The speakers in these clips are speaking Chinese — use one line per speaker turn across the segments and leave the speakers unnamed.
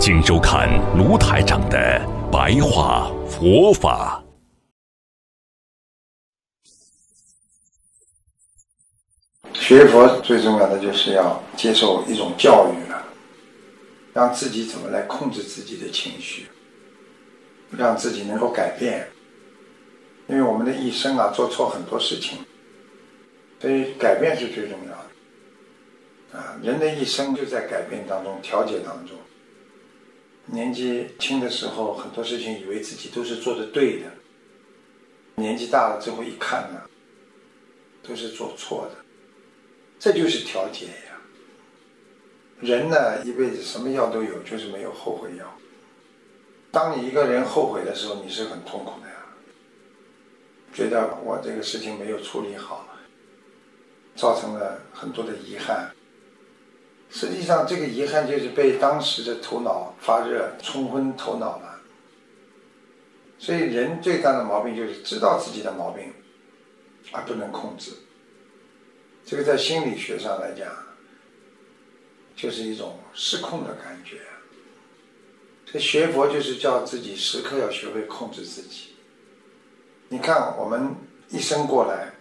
请收看卢台长的白话佛法。
学佛最重要的就是要接受一种教育了，让自己怎么来控制自己的情绪，让自己能够改变。因为我们的一生啊，做错很多事情，所以改变是最重要的。啊，人的一生就在改变当中、调节当中。年纪轻的时候，很多事情以为自己都是做的对的，年纪大了之后一看呢，都是做错的。这就是调节呀。人呢，一辈子什么药都有，就是没有后悔药。当你一个人后悔的时候，你是很痛苦的呀，觉得我这个事情没有处理好，造成了很多的遗憾。实际上，这个遗憾就是被当时的头脑发热冲昏头脑了。所以，人最大的毛病就是知道自己的毛病，而不能控制。这个在心理学上来讲，就是一种失控的感觉。这学佛就是叫自己时刻要学会控制自己。你看，我们一生过来，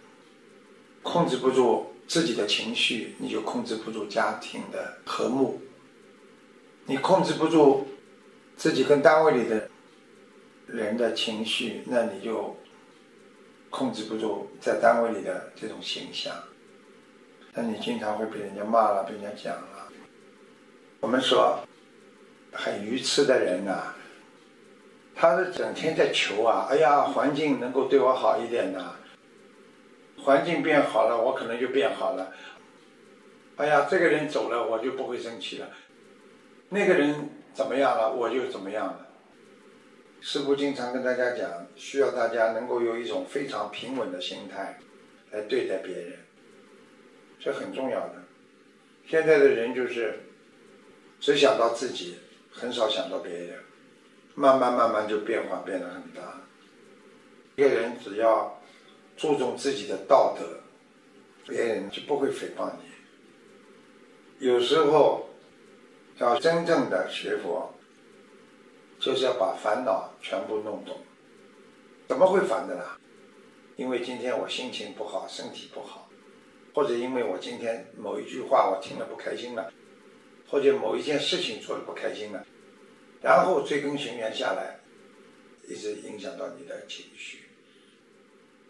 控制不住自己的情绪，你就控制不住家庭的和睦；你控制不住自己跟单位里的人的情绪，那你就控制不住在单位里的这种形象。那你经常会被人家骂了，被人家讲了。我们说，很愚痴的人呐，他是整天在求啊，哎呀，环境能够对我好一点呐，环境变好了，我可能就变好了。哎呀，这个人走了，我就不会生气了。那个人怎么样了，我就怎么样了。师父经常跟大家讲，需要大家能够有一种非常平稳的心态来对待别人。这很重要的。现在的人就是只想到自己，很少想到别人，慢慢慢慢就变化变得很大。一个人只要注重自己的道德，别人就不会诽谤你。有时候要真正的学佛，就是要把烦恼全部弄懂。怎么会烦的呢？因为今天我心情不好，身体不好。或者因为我今天某一句话我听了不开心了，或者某一件事情做的不开心了，然后追根寻源下来，一直影响到你的情绪，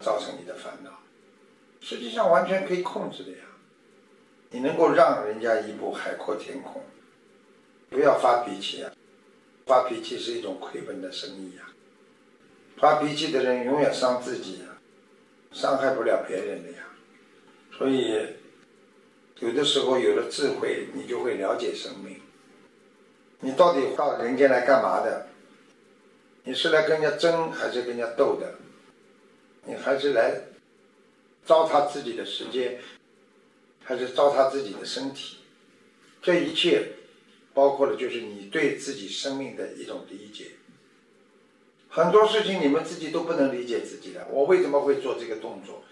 造成你的烦恼。实际上完全可以控制的呀，你能够让人家一步海阔天空，不要发脾气啊！发脾气是一种亏本的生意呀，发脾气的人永远伤自己呀，伤害不了别人的呀。所以，有的时候有了智慧，你就会了解生命。你到底到人间来干嘛的？你是来跟人家争，还是跟人家斗的？你还是来糟蹋自己的时间，还是糟蹋自己的身体？这一切，包括的就是你对自己生命的一种理解。很多事情你们自己都不能理解自己的，我为什么会做这个动作？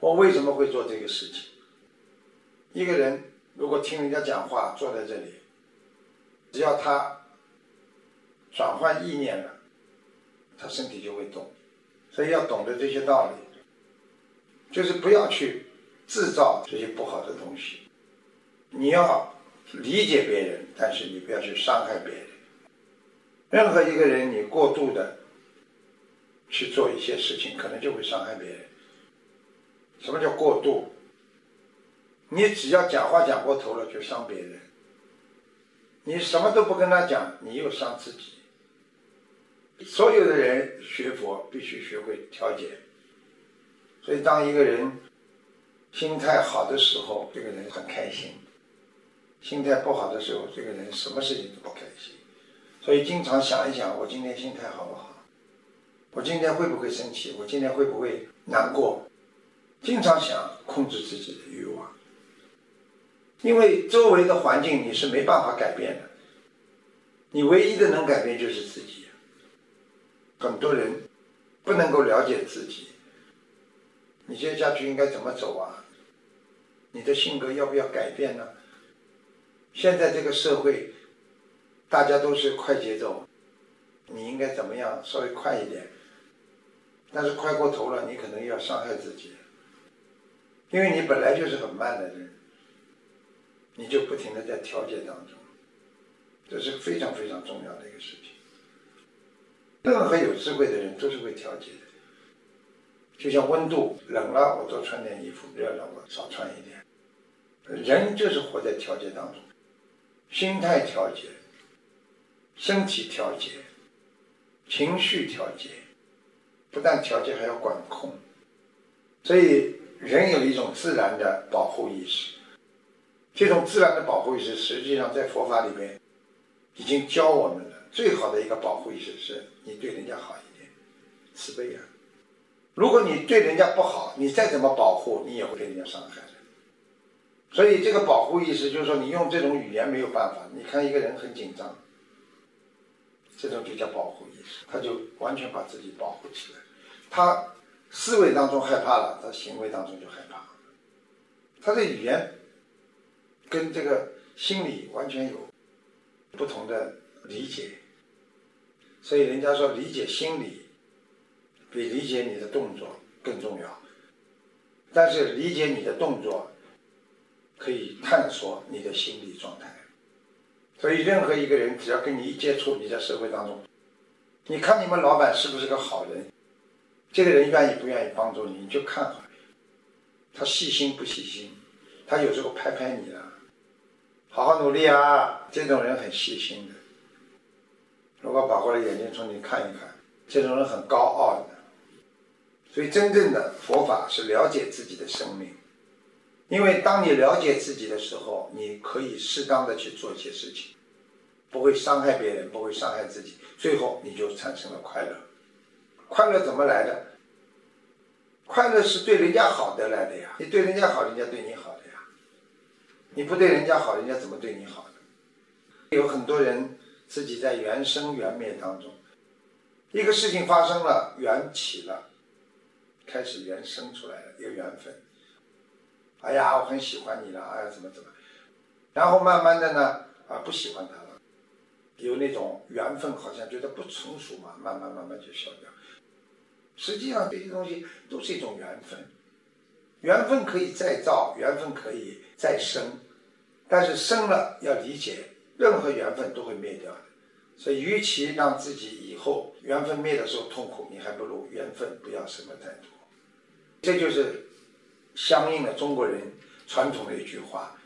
我为什么会做这个事情？一个人如果听人家讲话，坐在这里，只要他转换意念了，他身体就会动。所以要懂得这些道理，就是不要去制造这些不好的东西。你要理解别人，但是你不要去伤害别人。任何一个人，你过度的去做一些事情，可能就会伤害别人。什么叫过度？你只要讲话讲过头了，就伤别人；你什么都不跟他讲，你又伤自己。所有的人学佛必须学会调节。所以，当一个人心态好的时候，这个人很开心；心态不好的时候，这个人什么事情都不开心。所以经常想一想，我今天心态好不好？我今天会不会生气？我今天会不会难过？经常想控制自己的欲望，因为周围的环境你是没办法改变的，你唯一的能改变就是自己。很多人不能够了解自己，你接下去应该怎么走啊？你的性格要不要改变呢？现在这个社会，大家都是快节奏，你应该怎么样？稍微快一点，但是快过头了，你可能要伤害自己。因为你本来就是很慢的人，你就不停的在调节当中，这是非常非常重要的一个事情。任何有智慧的人都是会调节的，就像温度冷了，我多穿点衣服；热了，我少穿一点。人就是活在调节当中，心态调节，身体调节，情绪调节，不但调节还要管控，所以。人有一种自然的保护意识，这种自然的保护意识，实际上在佛法里面已经教我们。最好的一个保护意识是你对人家好一点，慈悲啊。如果你对人家不好，你再怎么保护，你也会被人家伤害的。所以这个保护意识就是说，你用这种语言没有办法。你看一个人很紧张，这种就叫保护意识，他就完全把自己保护起来，他。思维当中害怕了，他行为当中就害怕。他的语言跟这个心理完全有不同的理解，所以人家说理解心理比理解你的动作更重要。但是理解你的动作可以探索你的心理状态。所以任何一个人只要跟你一接触，你在社会当中，你看你们老板是不是个好人？这个人愿意不愿意帮助你，你就看好他细心不细心，他有时候拍拍你了，好好努力啊！这种人很细心的。如果跑过来眼睛冲你看一看，这种人很高傲的。所以真正的佛法是了解自己的生命，因为当你了解自己的时候，你可以适当的去做一些事情，不会伤害别人，不会伤害自己，最后你就产生了快乐。快乐怎么来的？快乐是对人家好的来的呀！你对人家好，人家对你好的呀。你不对人家好，人家怎么对你好？有很多人自己在缘生缘灭当中，一个事情发生了，缘起了，开始缘生出来了，有缘分。哎呀，我很喜欢你了，哎呀，怎么怎么？然后慢慢的呢，啊，不喜欢他了，有那种缘分，好像觉得不成熟嘛，慢慢慢慢就消掉。实际上这些东西都是一种缘分，缘分可以再造，缘分可以再生，但是生了要理解，任何缘分都会灭掉的。所以，与其让自己以后缘分灭的时候痛苦，你还不如缘分不要什么太多。这就是相应的中国人传统的一句话：“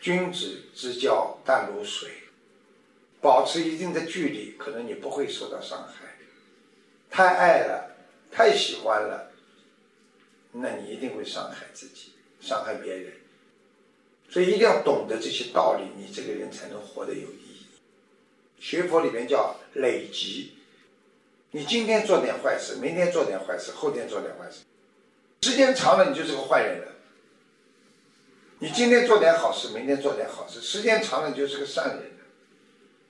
君子之交淡如水。”保持一定的距离，可能你不会受到伤害。太爱了，太喜欢了，那你一定会伤害自己，伤害别人。所以一定要懂得这些道理，你这个人才能活得有意义。学佛里面叫累积，你今天做点坏事，明天做点坏事，后天做点坏事，时间长了你就是个坏人了。你今天做点好事，明天做点好事，时间长了你就是个善人了，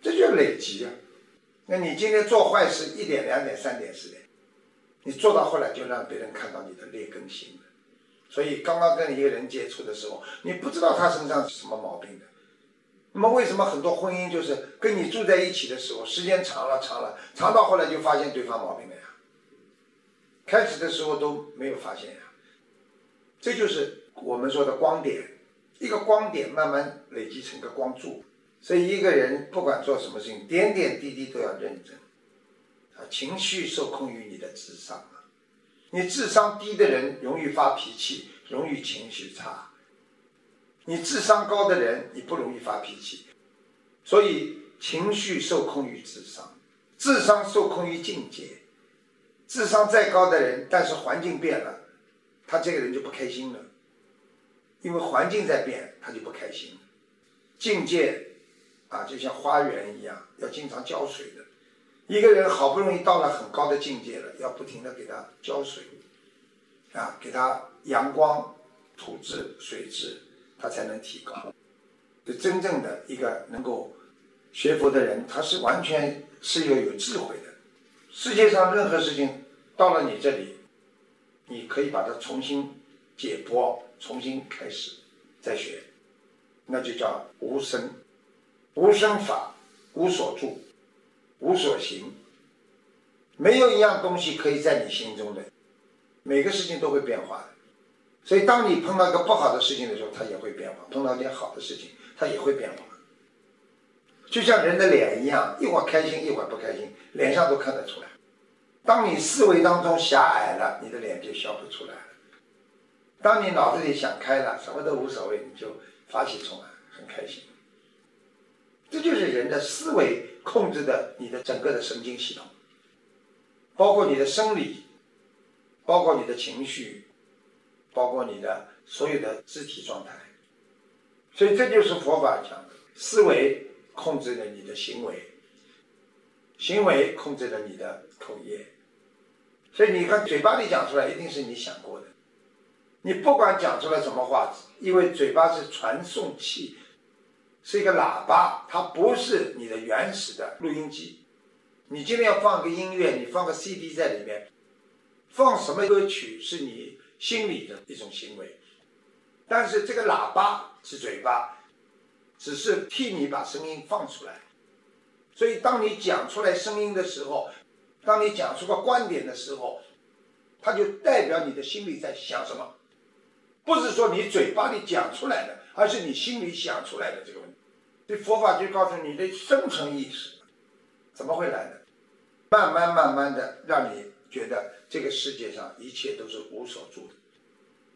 这就累积啊。那你今天做坏事一点、两点、三点、四点，你做到后来就让别人看到你的劣根性。所以刚刚跟一个人接触的时候，你不知道他身上是什么毛病的。那么为什么很多婚姻就是跟你住在一起的时候，时间长了、长了、长到后来就发现对方毛病了呀？开始的时候都没有发现呀。这就是我们说的光点，一个光点慢慢累积成个光柱。所以一个人不管做什么事情，点点滴滴都要认真。啊，情绪受控于你的智商啊。你智商低的人容易发脾气，容易情绪差。你智商高的人，你不容易发脾气。所以情绪受控于智商，智商受控于境界。智商再高的人，但是环境变了，他这个人就不开心了。因为环境在变，他就不开心。境界。啊，就像花园一样，要经常浇水的。一个人好不容易到了很高的境界了，要不停的给他浇水，啊，给他阳光、土质、水质，他才能提高。就真正的一个能够学佛的人，他是完全是要有智慧的。世界上任何事情到了你这里，你可以把它重新解剖，重新开始再学，那就叫无生，无生法，无所住。无所行，没有一样东西可以在你心中的，每个事情都会变化的。所以，当你碰到一个不好的事情的时候，它也会变化；碰到一件好的事情，它也会变化。就像人的脸一样，一会儿开心，一会儿不开心，脸上都看得出来。当你思维当中狭隘了，你的脸就笑不出来；当你脑子里想开了，什么都无所谓，你就发起冲来，很开心。这就是人的思维控制的你的整个的神经系统，包括你的生理，包括你的情绪，包括你的所有的肢体状态。所以这就是佛法讲的，思维控制了你的行为，行为控制了你的口业。所以你看，嘴巴里讲出来一定是你想过的，你不管讲出来什么话，因为嘴巴是传送器。是一个喇叭，它不是你的原始的录音机。你今天要放个音乐，你放个 CD 在里面，放什么歌曲是你心里的一种行为。但是这个喇叭是嘴巴，只是替你把声音放出来。所以当你讲出来声音的时候，当你讲出个观点的时候，它就代表你的心里在想什么，不是说你嘴巴里讲出来的，而是你心里想出来的这个问题。这佛法就告诉你的深层意识怎么会来的？慢慢慢慢的让你觉得这个世界上一切都是无所住的，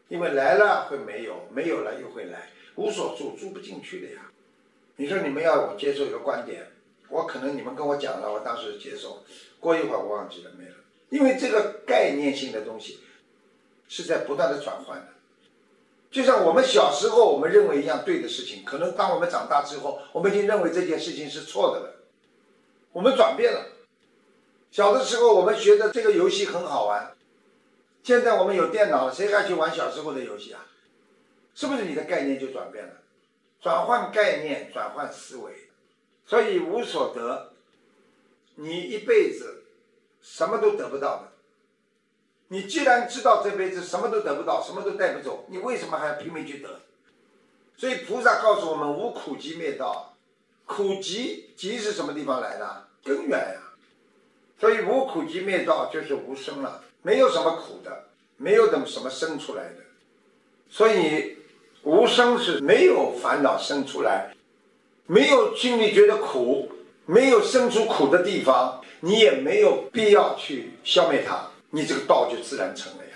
因为来了会没有，没有了又会来，无所住住不进去的呀。你说你们要我接受一个观点，我可能你们跟我讲了，我当时接受，过一会儿我忘记了没了，因为这个概念性的东西是在不断的转换的。就像我们小时候我们认为一样对的事情，可能当我们长大之后，我们已经认为这件事情是错的了。我们转变了。小的时候我们觉得这个游戏很好玩，现在我们有电脑了，谁还去玩小时候的游戏啊？是不是你的概念就转变了？转换概念，转换思维，所以无所得，你一辈子什么都得不到的。你既然知道这辈子什么都得不到，什么都带不走，你为什么还要拼命去得？所以菩萨告诉我们：无苦集灭道。苦集集是什么地方来的？根源呀。所以无苦集灭道就是无生了，没有什么苦的，没有等什么生出来的。所以无生是没有烦恼生出来，没有心里觉得苦，没有生出苦的地方，你也没有必要去消灭它。你这个道就自然成了。